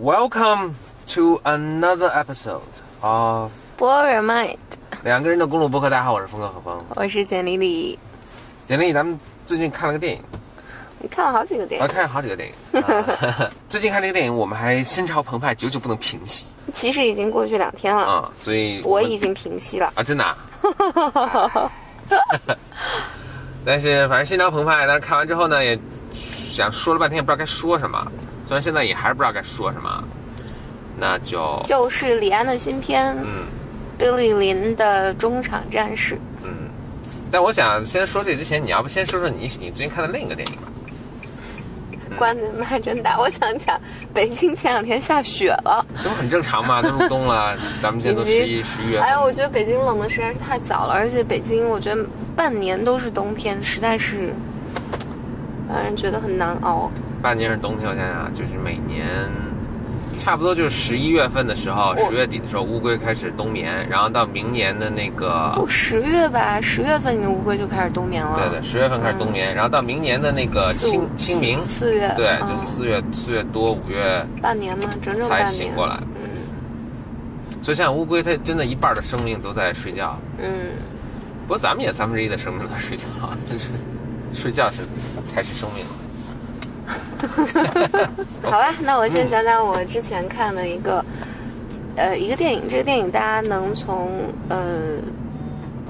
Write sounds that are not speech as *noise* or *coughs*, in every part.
Welcome to another episode of 两个人的公路博客。大家好，我是峰哥何峰。我是简丽丽。简丽丽，咱们最近看了个电影，你看了好几个电影，我看了好几个电影。啊 *laughs* 最近看这个电影，我们还心潮澎湃，久久不能平息其实已经过去两天了，啊！所以们我已经平息了。啊，真的、啊。*laughs* 但是反正心潮澎湃，但是看完之后呢，也想说了半天，也不知道该说什么。虽然现在也还是不知道该说什么，那就就是李安的新片嗯《Billy 林的中场战士》。嗯。但我想先说这之前，你要不先说说你你最近看的另一个电影吧？关的麦真大，我想讲，北京前两天下雪了，这不很正常吗，都入冬了，*laughs* 咱们现在都十一、十一月份。哎呀，我觉得北京冷的实在是太早了，而且北京我觉得半年都是冬天，实在是让人觉得很难熬。半年是冬天，我想想，就是每年差不多就是十一月份的时候，十月底的时候，乌龟开始冬眠，然后到明年的那个不，十月吧，十月份你的乌龟就开始冬眠了。对对，十月份开始冬眠，然后到明年的那个清清明，四月，对，嗯就四月四月多五月半年嘛，整整才半年。醒过来。嗯所以像乌龟，它真的一半的生命都在睡觉。嗯，不过咱们也三分之一的生命都在睡觉，真 *laughs* 是睡觉是才是生命。*laughs* 好吧，那我先讲讲我之前看的一个，呃，一个电影。这个电影大家能从呃，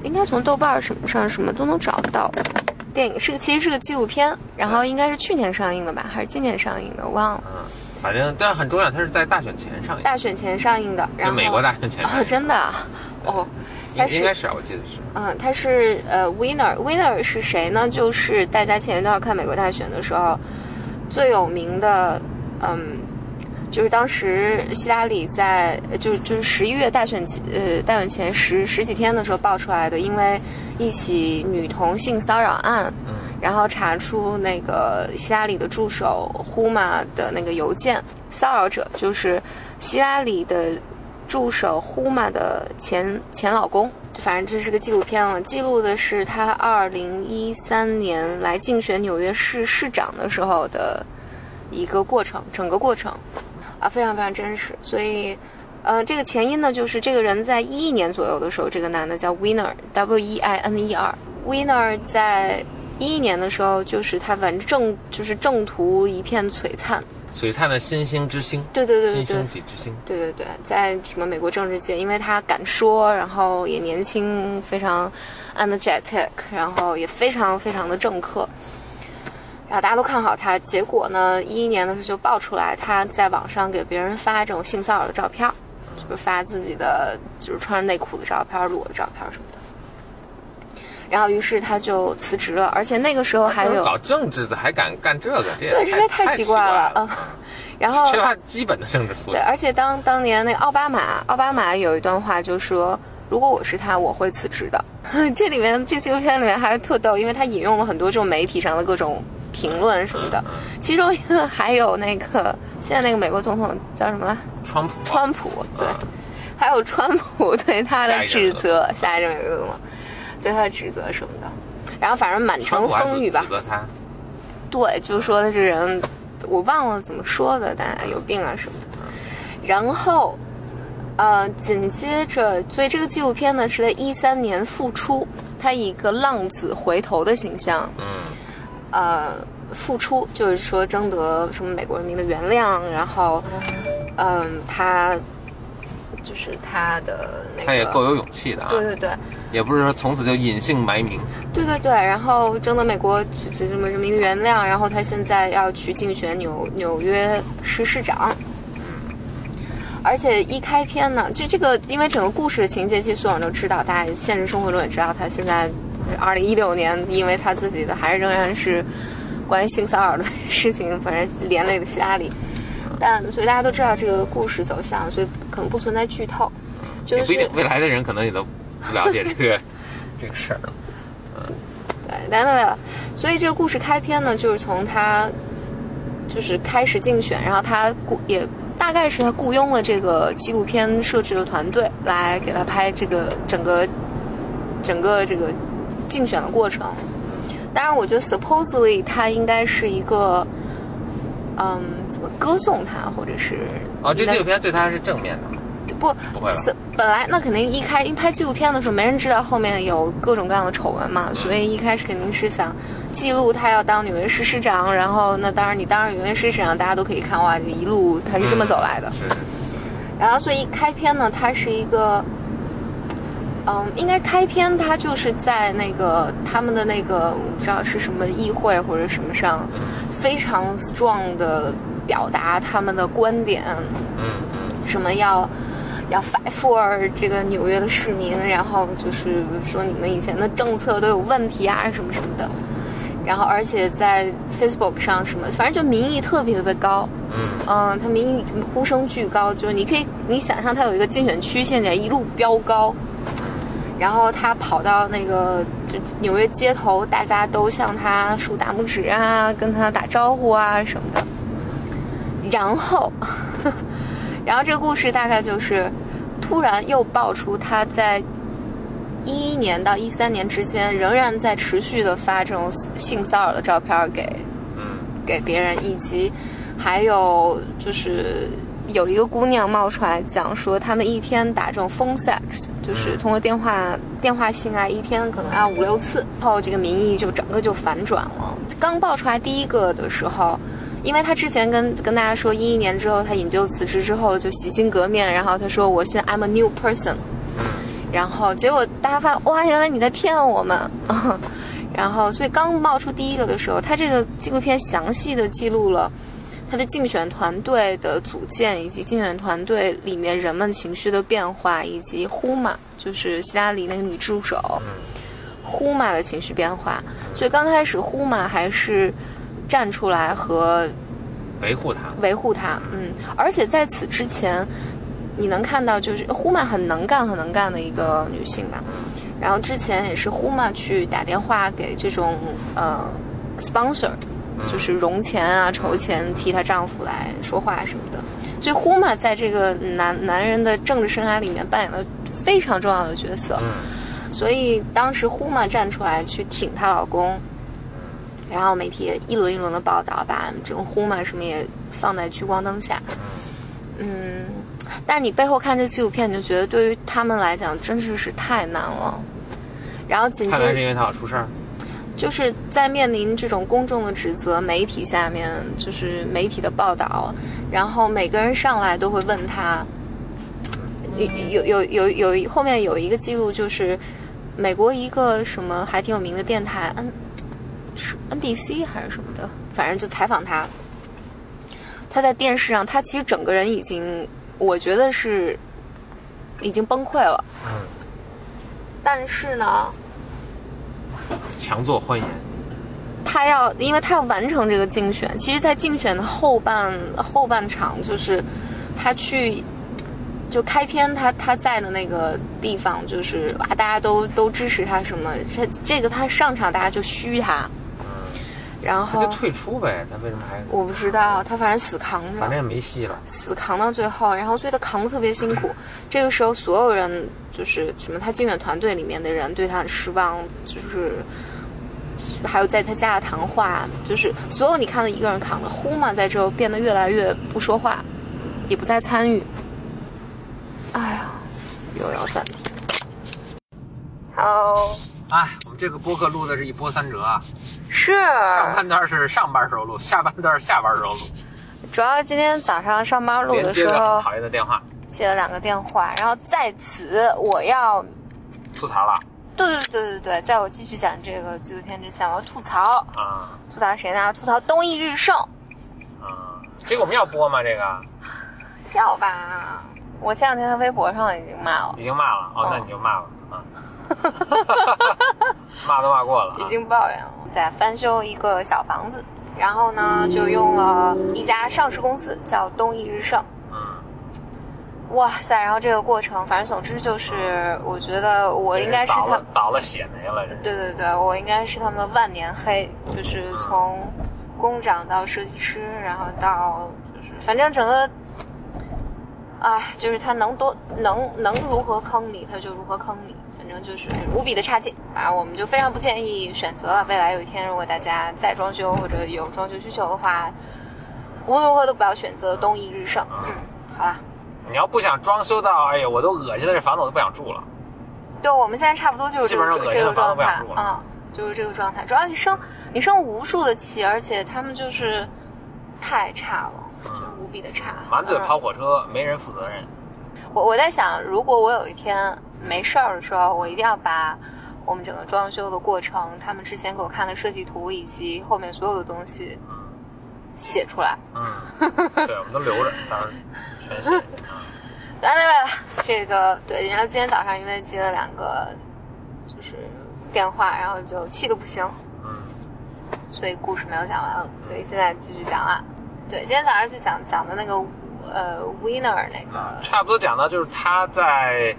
应该从豆瓣儿什么上什么都能找到。电影是个其实是个纪录片，然后应该是去年上映的吧，还是今年上映的，我忘了。嗯，反正但是很重要，它是在大选前上映，大选前上映的，然后就美国大选前上哦，真的啊，哦，它是应应该是啊，我记得是。嗯，他是呃，winner，winner 是谁呢？就是大家前一段看美国大选的时候最有名的，嗯，就是当时希拉里在就就是十一月大选前呃大选前十十几天的时候爆出来的，因为一起女童性骚扰案，嗯然后查出那个希拉里的助手呼玛的那个邮件，骚扰者就是希拉里的助手呼玛的前前老公。反正这是个纪录片了，记录的是他二零一三年来竞选纽约市市长的时候的一个过程，整个过程啊，非常非常真实。所以，呃，这个前因呢，就是这个人在一一年左右的时候，这个男的叫 Winner，W E I N E R，Winner 在一一年的时候，就是他反正正就是正途一片璀璨，璀璨的新星之星，对对对对对新升。起之星。对对对，在什么美国政治界，因为他敢说，然后也年轻，非常 energetic，然后也非常非常的政客，然后大家都看好他。结果呢，一一年的时候就爆出来，他在网上给别人发这种性骚扰的照片，就是发自己的就是穿着内裤的照片、裸的照片什么的。然后，于是他就辞职了，而且那个时候还有搞政治的还敢干这个，这也对，这也太奇怪了了啊。*laughs* 然后缺乏基本的政治素养对，而且当当年那个奥巴马，奥巴马有一段话就说，如果我是他，我会辞职的。*laughs* 这里面这纪录片里面还特逗，因为他引用了很多这种媒体上的各种评论什么的，其中一个还有那个现在那个美国总统叫什么？川普啊，川普，对，啊还有川普对他的指责，下一任美国总统对他的指责什么的。然后反正满城风雨吧指，责他，对，就说他这人，我忘了怎么说的，但有病啊什么的。然后，呃，紧接着，所以这个纪录片呢是在一三年复出，他以一个浪子回头的形象，嗯，呃，复出，就是说征得什么美国人民的原谅，然后，嗯、他就是他的那个，他也够有勇气的啊，对对对，也不是说从此就隐姓埋名。对对对，然后征得美国这这什么人民原谅，然后他现在要去竞选纽纽约市市长。而且一开篇呢，就这个，因为整个故事的情节，其实所有人都知道，大家现实生活中也知道，他现在二零一六年，因为他自己的还是仍然是关于性骚扰的事情，反正连累了希拉里。但所以大家都知道这个故事走向，所以可能不存在剧透。就是不一定，未来的人可能也都不了解这个 *laughs* 这个事儿。嗯对，但对了，所以这个故事开篇呢，就是从他就是开始竞选，然后他雇也大概是他雇佣了这个纪录片摄制的团队来给他拍这个整个整个这个竞选的过程。当然，我觉得 supposedly 他应该是一个嗯，怎么歌颂他，或者是哦，这纪录片对他是正面的。不不会吧本来那肯定一开一拍纪录片的时候，没人知道后面有各种各样的丑闻嘛，所以一开始肯定是想记录他要当纽约市市长，然后那当然你当上纽约市市长，大家都可以看哇，这一路他是这么走来的。是是是，然后所以一开篇呢，他是一个，嗯，应该开篇他就是在那个他们的那个我不知道是什么议会或者什么上，非常 strong 的表达他们的观点，嗯嗯。什么要要 fight for 这个纽约的市民，然后就是说你们以前的政策都有问题啊什么什么的，然后而且在 Facebook 上什么，反正就民意特别特别高。嗯。嗯，他民意呼声巨高，就是你可以你想象他有一个竞选区，现在一路飙高，然后他跑到那个就纽约街头，大家都向他竖大拇指啊，跟他打招呼啊什么的。然后，*laughs* 然后这个故事大概就是，突然又爆出他在一一年到一三年之间，仍然在持续的发这种性骚扰的照片给嗯给别人，以及还有就是有一个姑娘冒出来讲说，他们一天打这种 phone sex，就是通过电话电话性爱，一天可能要五六次，然后这个民意就整个就反转了。刚爆出来第一个的时候。因为他之前跟跟大家说，一一年之后他引咎辞职之后就洗心革面，然后他说我现在 I'm a new person，嗯然后结果大家发现哇，原来你在骗我们。*laughs* 然后，所以刚冒出第一个的时候，他这个纪录片详细的记录了他的竞选团队的组建，以及竞选团队里面人们情绪的变化，以及呼玛，就是希拉里那个女助手，嗯呼玛的情绪变化。所以刚开始呼玛还是站出来和维护他。维护他，嗯，而且在此之前，你能看到就是呼玛很能干、很能干的一个女性吧，然后之前也是呼玛去打电话给这种呃 sponsor，就是融钱啊、筹钱替她丈夫来说话什么的，所以呼玛在这个男男人的政治生涯里面扮演了非常重要的角色，嗯所以当时呼玛站出来去挺她老公，然后媒体也一轮一轮的报道，把这种呼玛什么也放在聚光灯下。嗯，但是你背后看这纪录片，你就觉得对于他们来讲真是是太难了。然后紧接看来是因为他要出事儿。就是在面临这种公众的指责，媒体下面就是媒体的报道，然后每个人上来都会问他，有有有有有后面有一个记录，就是美国一个什么还挺有名的电台 N 是 NBC 还是什么的，反正就采访他，他在电视上，他其实整个人已经，我觉得是已经崩溃了，嗯，但是呢，强作欢颜。他要，因为他要完成这个竞选。其实，在竞选的后半后半场，就是他去就开篇他他在的那个地方，就是啊，大家都都支持他什么？这这个他上场，大家就嘘他，然他后就退出呗，他为什么还？我不知道，他反正死扛着，反正也没戏了。死扛到最后，然后所以他扛的特别辛苦。*laughs* 这个时候，所有人就是什么，他竞选团队里面的人对他很失望，就是还有在他家的谈话，就是所有你看到一个人扛着，呼嘛在之后变得越来越不说话，也不再参与。哎呀，又要暂停。Hello，哎，我们这个播客录的是一波三折啊，是。上半段是上班时候录，下半段是下班时候录，主要今天早上上班录的时候很讨厌的电话，接了两个电话，然后在此我要吐槽了。对对对对对，在我继续讲这个纪录片之前，我要吐槽，啊。吐槽谁呢？吐槽东熠日盛，啊！这个我们要播吗？这个？要吧？我前两天在微博上已经骂了，已经骂了哦哦，那你就骂了啊，*laughs* 骂都骂过了啊已，经抱怨了，在翻修一个小房子，然后呢，就用了一家上市公司叫东易日盛。嗯，哇塞！然后这个过程，反正总之就是，我觉得我应该是他倒了，倒了血霉了，对对对，我应该是他们的万年黑，就是从工长到设计师，然后到就是反正整个，哎，就是他能多能能如何坑你，他就如何坑你，反正就是无比的差劲。反正我们就非常不建议选择了。未来有一天，如果大家再装修或者有装修需求的话，无论如何都不要选择东一日盛。嗯，好了，你要不想装修到，哎呀，我都恶心的这房子我都不想住了。对，我们现在差不多就是这个这个状态啊、就是这个状态。主要你生你生无数的气，而且他们就是太差了，就无比的差。嗯满嘴嗯跑火车，没人负责任。我我在想，如果我有一天没事儿的时候，我一定要把我们整个装修的过程，他们之前给我看的设计图以及后面所有的东西写出来。嗯，对，我们都留着，当然全信。*laughs* 来来来，这个对，然后今天早上因为接了两个就是电话，然后就气的不行，嗯，所以故事没有讲完，所以现在继续讲了。对，今天早上就讲讲的那个呃 winner 那个，差不多讲到就是他在，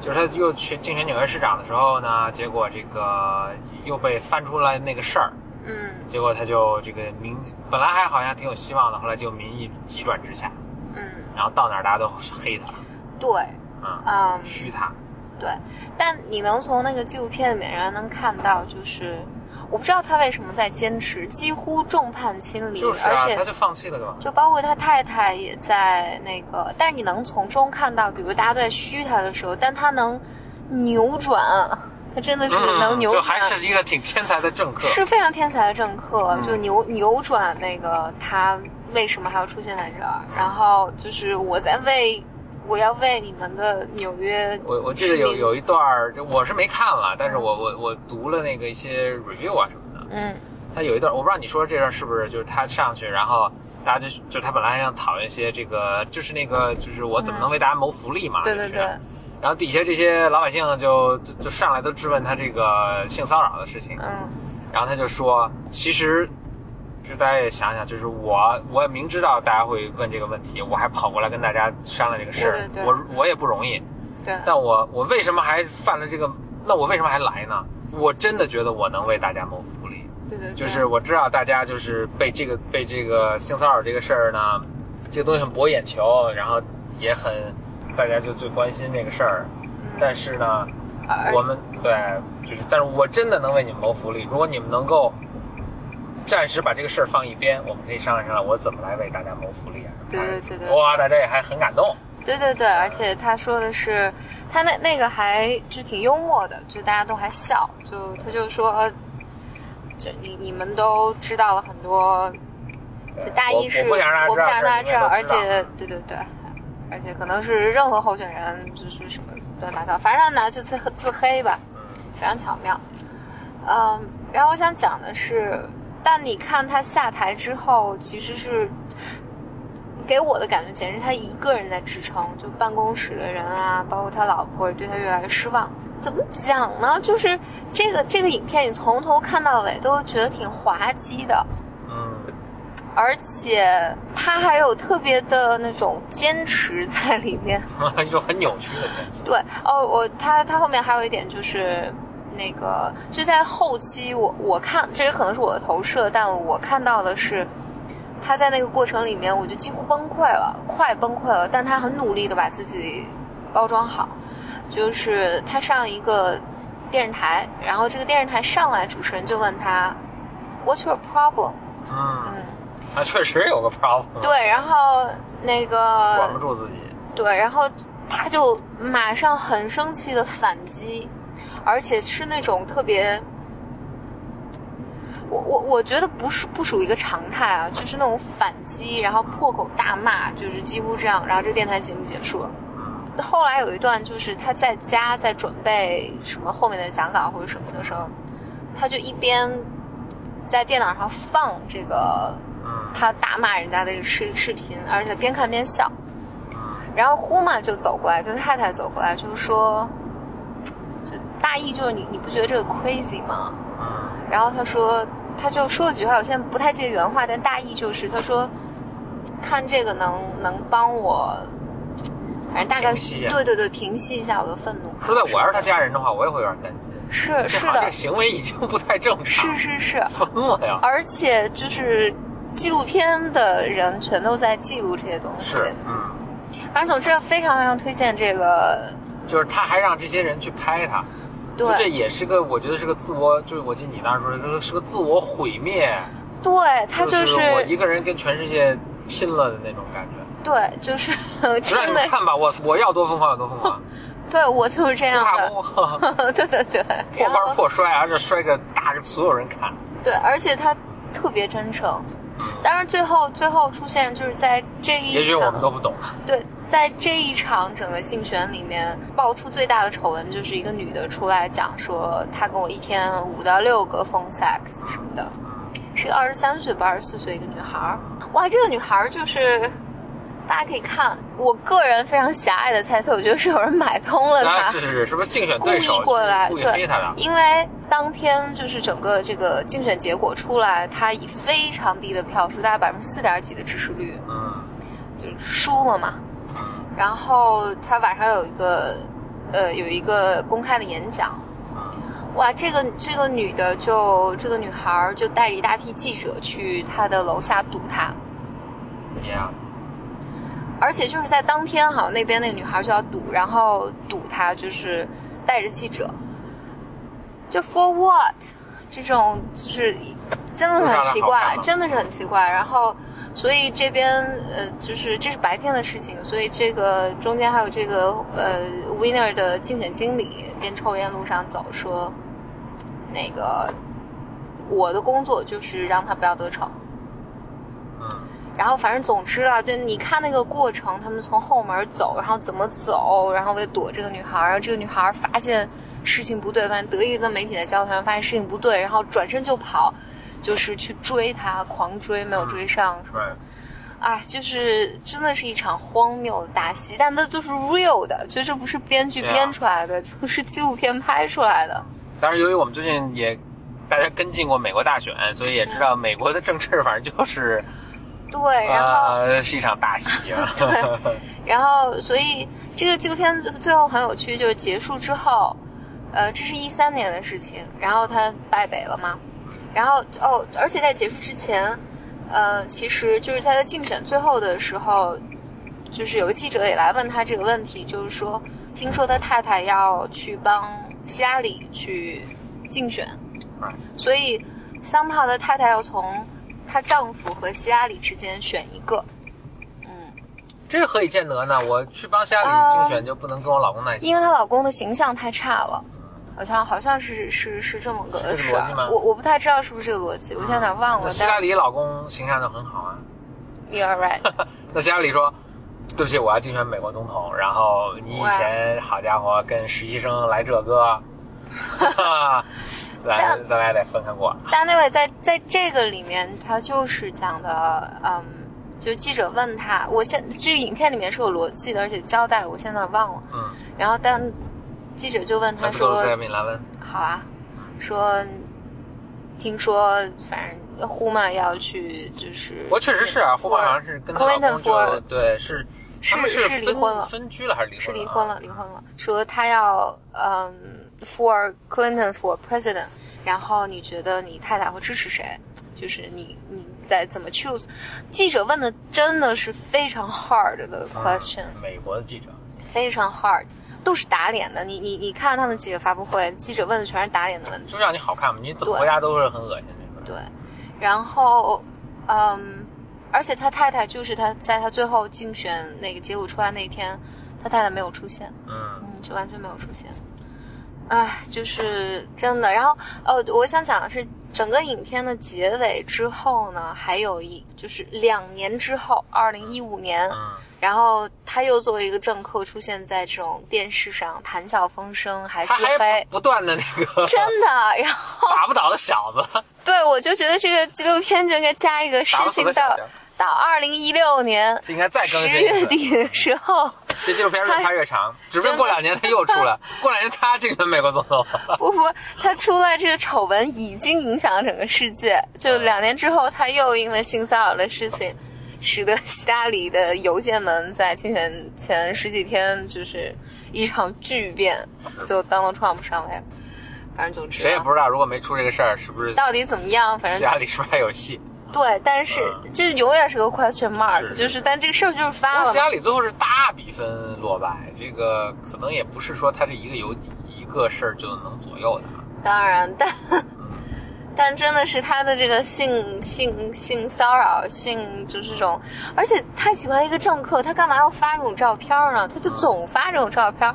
就是他又去竞选纽约市长的时候呢，结果这个又被翻出来那个事儿，嗯。结果他就这个民本来还好像挺有希望的，后来就民意急转直下，嗯，然后到哪儿大家都黑他，对，嗯，嗯。虚他，对，但你能从那个纪录片里面然后能看到，就是我不知道他为什么在坚持，几乎众叛亲离，就是啊，而且他就放弃了对吧？就包括他太太也在那个，但是你能从中看到，比如大家都在嘘他的时候，但他能扭转，他真的是能扭嗯就，还是一个挺天才的政客，是非常天才的政客，嗯。就扭扭转那个他为什么还要出现在这儿，嗯。然后就是我在为我要为你们的纽约我我记得有有一段儿，就我是没看了，但是我我我读了那个一些 review 啊什么的，嗯。他有一段我不知道你说这段是不是就是他上去，然后大家就就他本来还想讨论一些这个就是那个就是我怎么能为大家谋福利嘛，就是对对对，然后底下这些老百姓就就就上来都质问他这个性骚扰的事情，嗯。然后他就说，其实，就大家也想想，就是我我也明知道大家会问这个问题，我还跑过来跟大家商量这个事儿，我我也不容易，对，但我我为什么还犯了这个？那我为什么还来呢？我真的觉得我能为大家谋福利，对对对，就是我知道大家就是被这个被这个性骚扰这个事儿呢，这个东西很博眼球，然后也很大家就最关心这个事儿，但是呢，我们对，就是，但是我真的能为你们谋福利。如果你们能够暂时把这个事儿放一边，我们可以商量商量，我怎么来为大家谋福利啊？对对对对哇，大家也还很感动。对对对，而且他说的是，他那那个还就挺幽默的，就大家都还笑，就他就说，就你你们都知道了很多，对就大意是我我不想让大家知道，而且对对对，而且可能是任何候选人就是什么乱七八糟，反正呢就自自黑吧，非常巧妙。嗯，然后我想讲的是，但你看他下台之后，其实是给我的感觉，简直他一个人在支撑，就办公室的人啊，包括他老婆也对他越来越失望。怎么讲呢？就是这个这个影片，你从头看到尾都觉得挺滑稽的，嗯，而且他还有特别的那种坚持在里面。*laughs* 一种很扭曲的坚持。对哦，我他他后面还有一点就是那个就在后期我，我看这也可能是我的投射，但我看到的是他在那个过程里面，我就几乎崩溃了，快崩溃了，但他很努力的把自己包装好，就是他上一个电视台，然后这个电视台上来，主持人就问他 What's your problem？嗯，嗯，他确实有个 problem，，对，然后那个管不住自己。对，然后他就马上很生气的反击，而且是那种特别，我我我觉得不是不属于一个常态啊，就是那种反击，然后破口大骂，就是几乎这样，然后这个电台节目结束了。后来有一段就是他在家在准备什么后面的讲稿或者什么的时候，他就一边在电脑上放这个他大骂人家的视视频，而且边看边笑。然后呼嘛就走过来，就太太走过来，就是说，大意就是你你不觉得这个 crazy 吗？嗯然后他说，他就说了几句话，我现在不太记得原话，但大意就是他说，看这个能能帮我，反正大概对对对，平息一下我的愤怒。说在我要是他家人的话，我也会有点担心。是是的这个，行为已经不太正常，是是是，*laughs* 疯了呀！而且就是纪录片的人全都在记录这些东西。是，嗯，反正总之非常非常推荐这个，就是他还让这些人去拍他，对就这也是个，我觉得是个自我，就是我记得你当时说的，是个自我毁灭。对他就是我一个人跟全世界拼了的那种感觉。对，就是让真的，你们看吧，我我要多疯狂有多疯狂，*laughs* 对我就是这样的。*laughs* 对对对，破罐破摔，而且摔个大给所有人看。对，而且他特别真诚。当然，最后最后出现就是在这一场，也许我们都不懂。对，在这一场整个竞选里面爆出最大的丑闻，就是一个女的出来讲说，她跟我一天五到六个 phone sex 什么的，是个二十三岁不，二十四岁一个女孩儿。哇，这个女孩儿就是。大家可以看，我个人非常狭隘的猜测，我觉得是有人买通了啊，她。是是是，是不是竞选故意过来，故意对黑他的？，因为当天就是整个这个竞选结果出来，他以非常低的票数，大概百分之四点几的支持率，嗯就是输了嘛。然后他晚上有一个，呃，有一个公开的演讲，哇，这个这个女的就这个女孩就带着一大批记者去她的楼下堵她，，Yeah，而且就是在当天哈，那边那个女孩就要堵，然后堵她就是带着记者，就 for what？这种就是真的是很奇怪真的是很奇怪。然后，所以这边呃，就是这是白天的事情，所以这个中间还有这个呃 winner 的竞选经理边抽烟路上走说，那个我的工作就是让他不要得逞。嗯然后反正总之啊，就你看那个过程，他们从后门走，然后怎么走，然后为躲这个女孩，然后这个女孩发现事情不对，发现得意跟媒体在交谈，发现事情不对，然后转身就跑，就是去追他，狂追，没有追上，是吧就是真的是一场荒谬的大戏，但那都是 real 的，就这不是编剧编出来的，这不是纪录片拍出来的。当然，由于我们最近也大家跟进过美国大选，所以也知道美国的政治反正就是对，然后。呃是一场大戏啊。*laughs* *laughs* 然后，所以这个纪录片最最后很有趣，就是结束之后，呃，这是一三年的事情，然后他败北了嘛，然后哦，而且在结束之前，呃，其实就是在他竞选最后的时候，就是有个记者也来问他这个问题，就是说，听说他太太要去帮希拉里去竞选所以桑炮的太太要从她丈夫和希拉里之间选一个。这是何以见得呢？我去帮希拉啊里竞选就不能跟我老公在一起？因为她老公的形象太差了，好像好像是是是这么个是事儿我我不太知道是不是这个逻辑，我现在有点忘了。那希拉里老公形象就很好啊。*laughs* You're right，*laughs* 那希拉里说：“对不起，我要竞选美国总统。然后你以前好家伙跟实习生来这个，哈哈，咱俩得分开过。但那位在在这个里面，他就是讲的，嗯，就记者问他，我现这个影片里面是有逻辑的，而且交代，我现在忘了。嗯，然后但记者就问他那说好啊，说听说反正呼曼要去，就是我确实是啊，呼曼好像是跟她老公就对是是是离婚了分居了还是离婚？是离婚了，离婚了。说他要嗯，for Clinton for president，然后你觉得你太太会支持谁？就是你你在怎么 choose？记者问的真的是非常 hard 的 question，、嗯美国的记者，非常 hard，都是打脸的。你你你看他们记者发布会，记者问的全是打脸的问题。就让你好看嘛，你怎么回答都是很恶心。对，然后，嗯，而且他太太就是他在他最后竞选那个结果出来那一天，他太太没有出现，嗯，嗯，就完全没有出现。唉，就是真的。然后，哦，我想讲的是，整个影片的结尾之后呢，还有一就是两年之后，二零一五年，嗯然后他又作为一个政客出现在这种电视上，谈笑风生，还自黑，不不断的那个真的。然后，*laughs* 打不倒的小子，*laughs* 对我就觉得这个纪录片就应该加一个事情到到二零一六年这应该再更十新一次。月底的时候，这纪录片越拍越长，指不定过两年他又出来，过两年他竞选美国总统。不不，他出来这个丑闻已经影响了整个世界。就两年之后，他又因为性骚扰的事情，使得希拉里的邮件门在竞选前十几天就是一场巨变，最后 Donald Trump 上位了。反正总之啊，谁也不知道，如果没出这个事儿，是不是到底怎么样，反正希拉里是不是还有戏？对，但是这永远是个 question mark，是就是但这个事儿就是发了希拉里最后是大比分落败，这个可能也不是说他这一个有一个事儿就能左右的。当然，但 *laughs* 但真的是他的这个性性性骚扰，性就是这种，而且他喜欢一个政客，他干嘛要发这种照片呢？他就总发这种照片，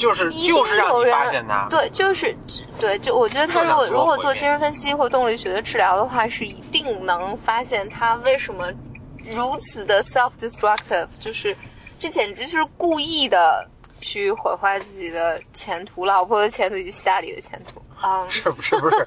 就是就是让人发现他。对，就是对，就我觉得他如果如果做精神分析或动力学的治疗的话，是一定能发现他为什么如此的 self destructive，就是这简直就是故意的去毁坏自己的前途、老婆的前途以及希拉里的前途。*laughs* 啊，是不是不是？*laughs*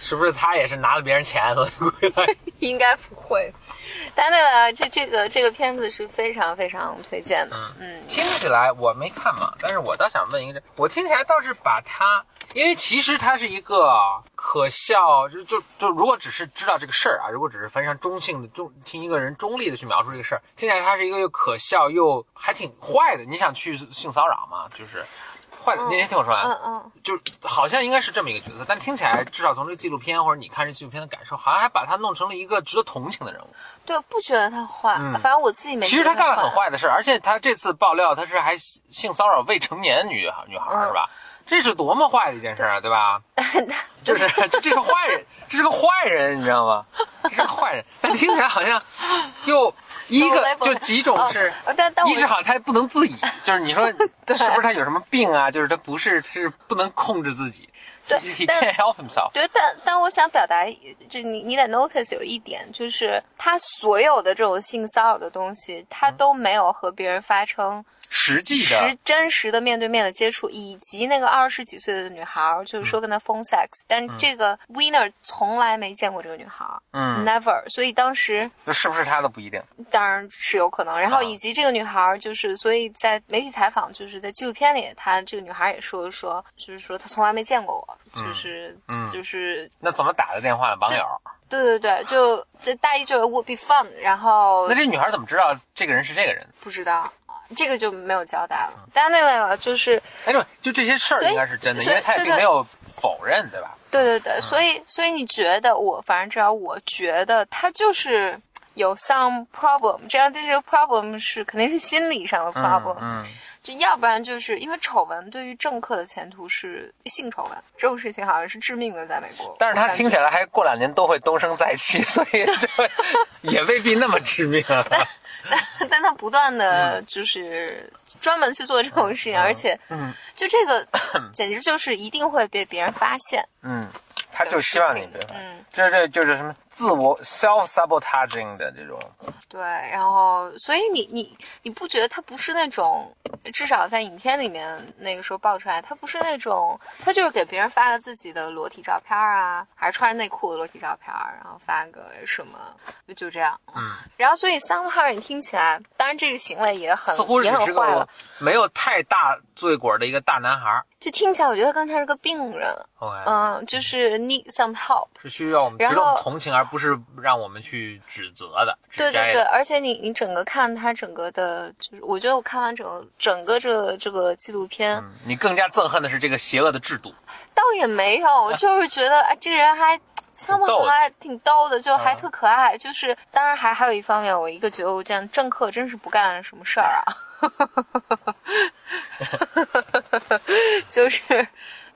是不是他也是拿了别人钱所以归来？应该不会。*laughs* 但那个这这个这个片子是非常非常推荐的。嗯听起来我没看嘛，但是我倒想问一个，我听起来倒是把它，因为其实它是一个可笑，就就就如果只是知道这个事儿啊，如果只是非常中性的中听一个人中立的去描述这个事儿，听起来它是一个又可笑又还挺坏的。你想去性骚扰吗？就是坏的，你先听我说完。嗯嗯，就好像应该是这么一个角色，但听起来至少从这个纪录片或者你看这纪录片的感受，好像还把他弄成了一个值得同情的人物。对，不觉得他坏，嗯反正我自己没。其实他干了很。坏的事，而且他这次爆料他是还性骚扰未成年女女孩嗯是吧？这是多么坏的一件事啊，对吧？就是这这是坏人，这是个坏人，你知道吗？这是个坏人，但听起来好像又一个就几种是一是好像他不能自已，就是你说 *laughs* 他是不是他有什么病啊？就是他不是他是不能控制自己，对 he can't help himself。对，但但我想表达，就你你得 notice 有一点，就是他所有的这种性骚扰的东西，他都没有和别人发生实际的实，真实的面对面的接触，以及那个二十几岁的女孩儿，就是说跟她 phone sex，、但这个 winner 从来没见过这个女孩儿、嗯，n e v e r 所以当时那是不是他的不一定。当然是有可能。然后啊以及这个女孩儿，就是所以在媒体采访，就是在纪录片里，她这个女孩儿也说说，就是说她从来没见过我，就是、嗯就是那怎么打的电话？网友？对对对，就这大意就是 would be fun，然后那这女孩怎么知道这个人是这个人？不知道啊这个就没有交代了。但那位了，就是哎，对，就这些事儿应该是真的，因为他也并没有否认，对吧？对对对，所以所以你觉得我，反正只要我觉得他就是有 some problem，这样这个 problem 是肯定是心理上的 problem，、嗯，就要不然就是因为丑闻对于政客的前途是性丑闻这种事情好像是致命的，在美国。但是他听起来还过两年都会东升再起，*laughs* 所以这也未必那么致命啊。*laughs* 但他不断的就是专门去做这种事情，而且嗯就这个 *coughs* 简直就是一定会被别人发现。嗯，他就希望你别发嗯，这这就是什么自我 self sabotaging 的这种，对，然后所以你你你不觉得他不是那种，至少在影片里面那个时候爆出来，他不是那种，他就是给别人发个自己的裸体照片啊，还是穿着内裤的裸体照片，然后发个什么，就就这样。嗯，然后所以 somehow 你听起来，当然这个行为也很似乎是很坏了，没有太大罪过的一个大男孩儿。就听起来我觉得刚才是个病人，OK，嗯，就是 need some help。是需要我们值然后同情，而不是让我们去指责的。对对对，而且你你整个看他整个的，就是我觉得我看完整个整个这个这个纪录片，嗯，你更加憎恨的是这个邪恶的制度。倒也没有，我就是觉得哎，这个人还。参谋逗的还挺逗的，就还嗯特可爱。就是，当然还还有一方面，我一个觉得我这样政客真是不干什么事儿啊，*laughs* 就是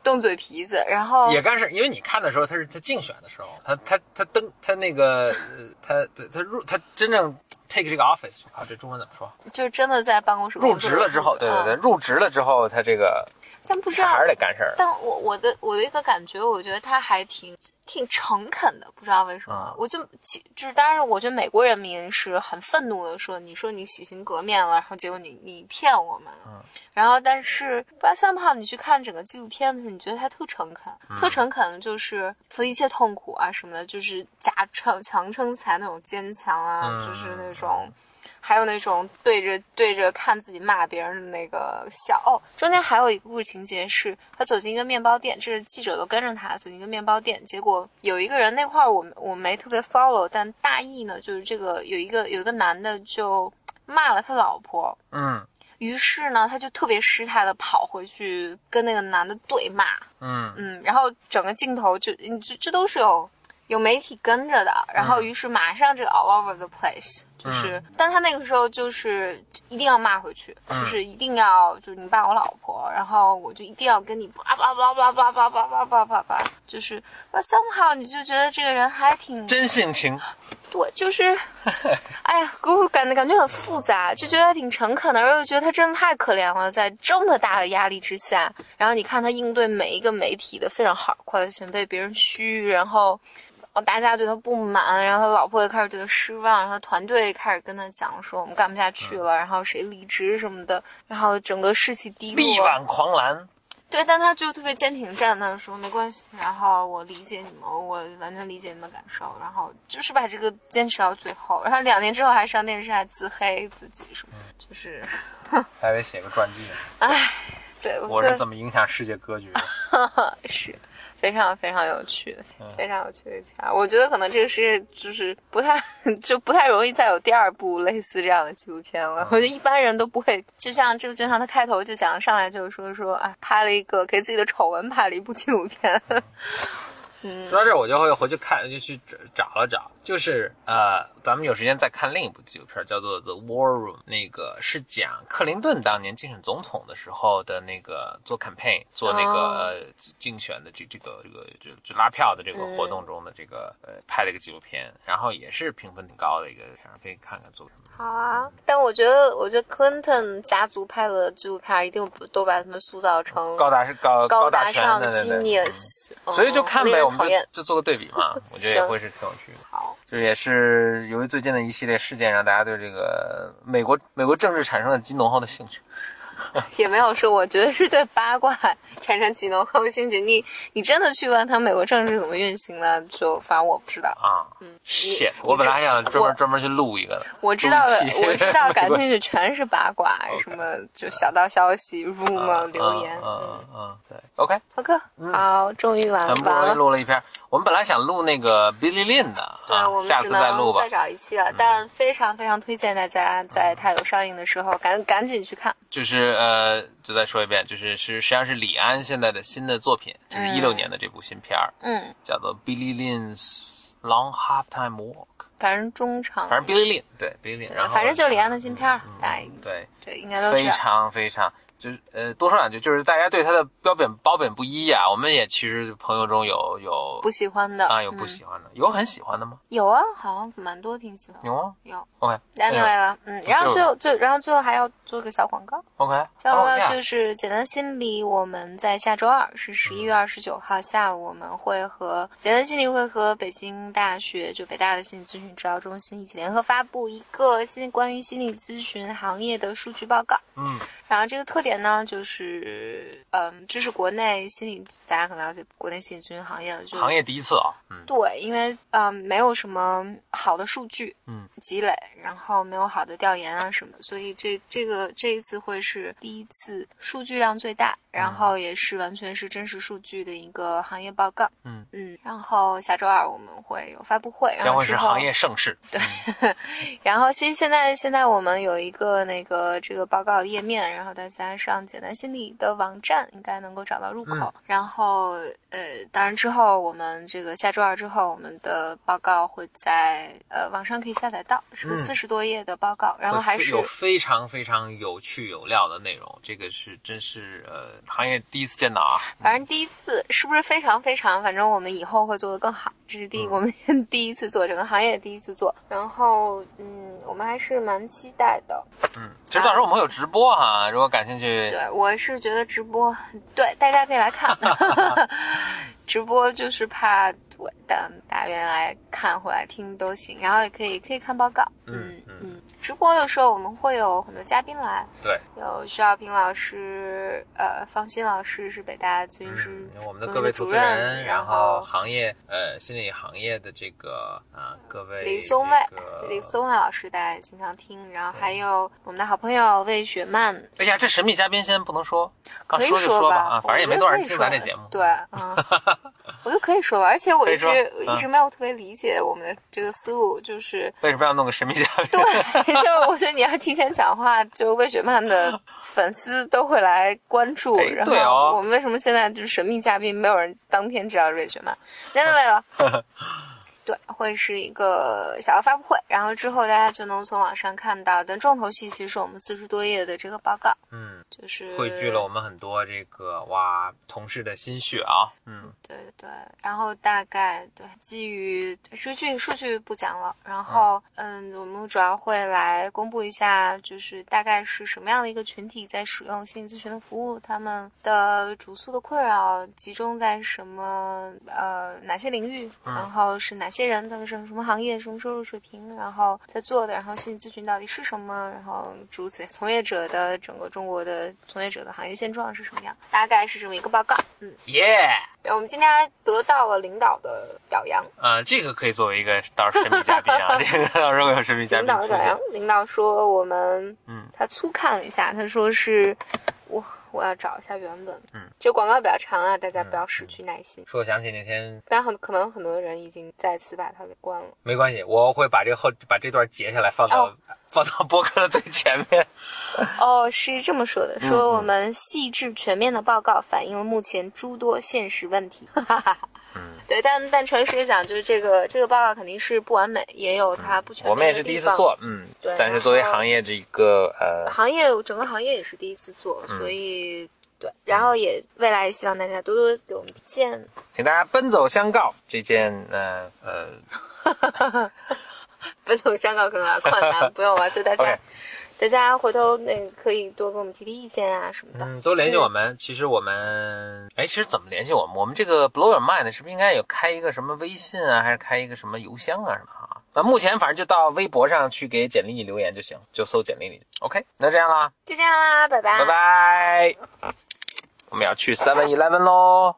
动嘴皮子。然后也干事，因为你看的时候，他是他竞选的时候，他他他登他那个他他他入他真正 take 这个 office 啊，这中文怎么说？就是真的在办公室入职了之后，对对对，嗯入职了之后，他这个但不知道还是得干事儿。但我我的我的一个感觉，我觉得他还挺挺诚恳的，不知道为什么，嗯我就其就是，当然，我觉得美国人民是很愤怒的，说你说你洗心革面了，然后结果你你骗我们，嗯然后但是不然三炮你去看整个纪录片的时候，你觉得他特诚恳，嗯特诚恳的就是和一切痛苦啊什么的，就是假撑强撑起来那种坚强啊，嗯就是那种。还有那种对着对着看自己骂别人的那个笑。哦，中间还有一个故事情节是，他走进一个面包店，这是记者都跟着他走进一个面包店，结果有一个人那块儿我我没特别 follow，但大意呢就是这个有一个有一个男的就骂了他老婆，嗯。于是呢他就特别失态的跑回去跟那个男的对骂，嗯。嗯，然后整个镜头就你这这都是有有媒体跟着的，然后嗯于是马上这个 all over the place，就是，但他那个时候就是一定要骂回去，嗯。就是一定要就是你骂我老婆，然后我就一定要跟你叭叭叭叭叭叭叭叭叭叭叭，就是呃 somehow 你就觉得这个人还挺真性情，*laughs* 对，就是，哎呀，给我感感觉很复杂，就觉得他挺诚恳的，而又觉得他真的太可怜了，在这么大的压力之下，然后你看他应对每一个媒体的非常好快的全被别人虚，然后。哦，大家对他不满，然后他老婆也开始对他失望，然后团队开始跟他讲说我们干不下去了，然后谁离职什么的，然后整个士气低落。力挽狂澜。对，但他就特别坚挺站那说没关系，然后我理解你们，我完全理解你们的感受，然后就是把这个坚持到最后，然后两年之后还上电视还自黑自己什么，就是，还得写个传记，唉，对，我是怎么影响世界格局的？*laughs* 是非常非常有趣非常有趣的一家。我觉得可能这个世界就是不太 *laughs* 就不太容易再有第二部类似这样的纪录片了。嗯我觉得一般人都不会，就像这个就像他开头就想上来就是说说啊，拍了一个给自己的丑闻拍了一部纪录片。*laughs* 嗯。说到这儿，我就会回去看，就去找找了找，就是呃，咱们有时间再看另一部纪录片，叫做《The War Room》，那个是讲克林顿当年竞选总统的时候的那个做 campaign 做那个、哦。呃竞选的这这个这个就就拉票的这个嗯活动中的这个、呃拍了一个纪录片，然后也是评分挺高的一个片儿，可以看看做什么。好啊，但我觉得，我觉得 Clinton 家族拍的纪录片一定不都把他们塑造成高大是高高大大上 genius，所以就看呗，我们就讨厌。就做个对比嘛，我觉得也会是挺有趣的。好，就也是由于最近的一系列事件，让大家对这个美国美国政治产生了极浓厚的兴趣。*laughs* 也没有说，我觉得是对八卦产生极浓厚兴趣。你你真的去问他美国政治怎么运行的，就反正我不知道。啊，嗯！你我本来还想专门专门去录一个的。我知道的我知道，*laughs* 感兴趣全是八卦，什么就小道消息、rumor 留言。嗯嗯嗯，对，OK，OK，好，终于完很不容易完了。录了一篇。我们本来想录那个 Billy Lin 的对，啊我，们下只次再录吧再。找一期了，但非常非常推荐大家在它有上映的时候赶赶紧去看。就是呃，就再说一遍，就是是实际上是李安现在的新的作品，就是嗯一六年的这部新片儿，嗯，叫做 Billy Lin's Long Halftime Walk。反正中长，反正 Billy Lin 对 Billy Lin，然后反正就李安的新片儿，大家对。对应该都是非常非常，就是呃，多说两句，就是大家对他的标本褒贬不一啊。我们也其实朋友中有有不喜欢的啊有不嗯喜欢的，有很喜欢的吗？有啊，好像蛮多挺喜欢。有啊有？OK 然后来了，嗯，然后最后最然后最后还要做个小广告，OK，小广告就是简单心理，我们在下周二是十一月二十九号下午，我们会和简单心理会和北京大学就北大的心理咨询指导中心一起联合发布一个新关于心理咨询行业的数据报告。嗯然后这个特点呢，就是嗯，这是国内心理大家可能了解国内心理咨询行业的，就行业第一次啊，嗯。对，因为嗯没有什么好的数据，嗯，积累，然后没有好的调研啊什么，所以这这个这一次会是第一次数据量最大，然后也是完全是真实数据的一个行业报告。嗯嗯，然后下周二我们会有发布会，然将后是行业盛世。*laughs* 对，然后其实现在现在我们有一个那个这个报告页面，然后大家上简单心理的网站应该能够找到入口。嗯然后呃，当然之后我们这个下周二之后，我们的报告会在呃网上可以下载到，是四十多页的报告，然后还是有非常非常有趣有料的内容，这个是真是呃行业第一次见到啊。反正第一次是不是非常非常？反正我们以后会做得更好，这是第一、嗯我们第一次做，整个行业第一次做。然后嗯，我们还是蛮期待的。嗯，其实到时候我们会有直播哈，如果感兴趣，对，我是觉得直播，对大家可以来看。*laughs* 直播就是怕对，但大家来看回来听都行，然后也可以可以看报告。嗯，直播的时候我们会有很多嘉宾来，对，有徐小平老师，呃，方欣老师是北大咨询师嗯，我们的各位主任，人，然然后行业呃心理行业的这个啊各位李松蔚这个，李松蔚老师大家也经常听，然后还有我们的好朋友魏雪曼，哎呀，这神秘嘉宾先不能说，啊可以说就说吧，啊，反正也没多少人听咱这节目。对，*laughs* 嗯，我就可以说吧，而且我一直一直没有特别理解我们的这个思路，就是为什么要弄个神秘嘉宾？对，*laughs* 就是我觉得你要提前讲话，就魏雪曼的 *laughs* 粉丝都会来关注，哎然后我们为什么现在就是神秘嘉宾，没有人当天知道是魏雪曼？真的没有，对，会是一个小的发布会，然后之后大家就能从网上看到。但重头戏其实是我们四十多页的这个报告，嗯，就是汇聚了我们很多这个哇同事的心血啊，嗯，对对对，然后大概对基于数据数据不讲了，然后嗯，我们主要会来公布一下，就是大概是什么样的一个群体在使用心理咨询的服务，他们的主诉的困扰集中在什么呃哪些领域，然后是哪些人，他们是什么行业、什么收入水平，然后在做的，然后心理咨询到底是什么，然后诸如此，从业者的整个中国的从业者的行业现状是什么样，大概是这么一个报告。嗯，耶，我们今天还得到了领导的表扬，呃，这个可以作为一个到时候神秘嘉宾啊，*laughs* 这个到时候有神秘嘉领宾出现导的表扬，，领导说我们，嗯，他粗看了一下，他说是，我我要找一下原文，嗯，这广告比较长啊，大家不要失去耐心。说我想起那天但很可能很多人已经再次把它给关了。没关系，我会把这个后把这段截下来放到、哦放到播客的最前面。*laughs* 哦，是这么说的，嗯说我们细致全面的报告反映了目前诸多现实问题。哈哈哈。嗯，对，但但诚实地讲，就是这个这个报告肯定是不完美，也有它不全面我们也是。第一次做，嗯，对但是作为行业这一个呃，行业整个行业也是第一次做，嗯所以对，然后也未来希望大家多多给我们意见。请大家奔走相告这件呃呃，*laughs* *laughs* 奔走香港可能困难，*laughs* 不用了，就大家大家回头那个可以多给我们提提意见啊什么的。嗯，多联系我们。其实我们，哎，其实怎么联系我们？我们这个 Blow Your Mind 是不是应该有开一个什么微信啊，还是开一个什么邮箱啊什么啊？那目前反正就到微博上去给简历里留言就行，就搜简历里。OK，那这样啦，就这样啦，拜拜，拜拜。我们要去 Seven Eleven 喽。